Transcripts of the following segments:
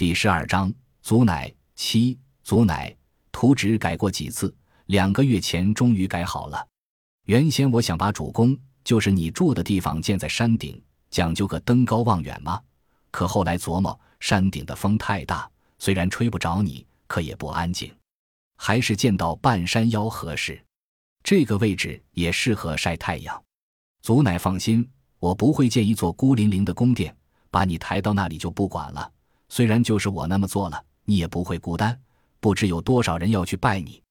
第十二章，祖乃七，祖乃图纸改过几次，两个月前终于改好了。原先我想把主宫，就是你住的地方建在山顶，讲究个登高望远嘛。可后来琢磨，山顶的风太大，虽然吹不着你，可也不安静，还是建到半山腰合适。这个位置也适合晒太阳。祖乃放心，我不会建一座孤零零的宫殿，把你抬到那里就不管了。虽然就是我那么做了，你也不会孤单。不知有多少人要去拜你。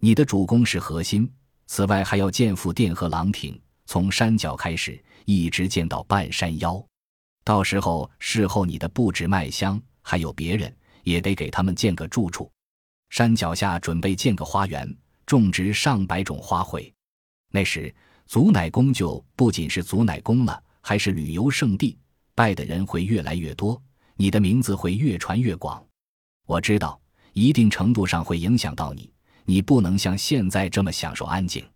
你的主宫是核心，此外还要建副殿和廊亭，从山脚开始，一直建到半山腰。到时候事后你的布置麦香，还有别人也得给他们建个住处。山脚下准备建个花园，种植上百种花卉。那时祖乃宫就不仅是祖乃宫了，还是旅游胜地，拜的人会越来越多。你的名字会越传越广，我知道，一定程度上会影响到你。你不能像现在这么享受安静。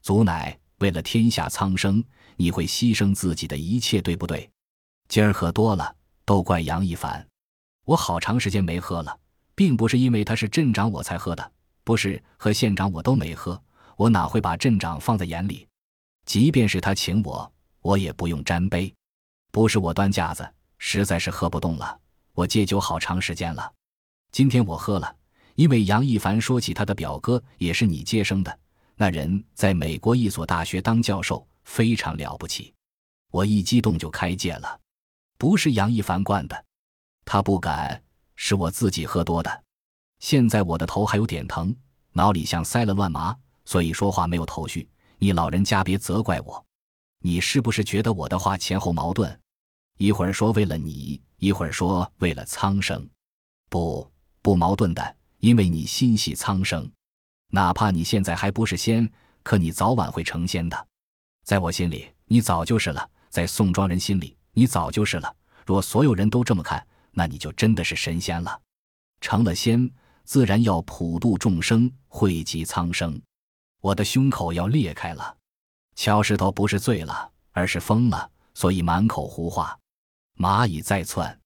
祖乃为了天下苍生，你会牺牲自己的一切，对不对？今儿喝多了，都怪杨一凡。我好长时间没喝了，并不是因为他是镇长我才喝的，不是和县长我都没喝，我哪会把镇长放在眼里？即便是他请我，我也不用沾杯，不是我端架子。实在是喝不动了，我戒酒好长时间了。今天我喝了，因为杨一凡说起他的表哥也是你接生的，那人在美国一所大学当教授，非常了不起。我一激动就开戒了，不是杨一凡灌的，他不敢，是我自己喝多的。现在我的头还有点疼，脑里像塞了乱麻，所以说话没有头绪。你老人家别责怪我。你是不是觉得我的话前后矛盾？一会儿说为了你，一会儿说为了苍生，不不矛盾的，因为你心系苍生，哪怕你现在还不是仙，可你早晚会成仙的。在我心里，你早就是了；在宋庄人心里，你早就是了。若所有人都这么看，那你就真的是神仙了。成了仙，自然要普度众生，惠及苍生。我的胸口要裂开了。敲石头不是醉了，而是疯了，所以满口胡话。蚂蚁在窜。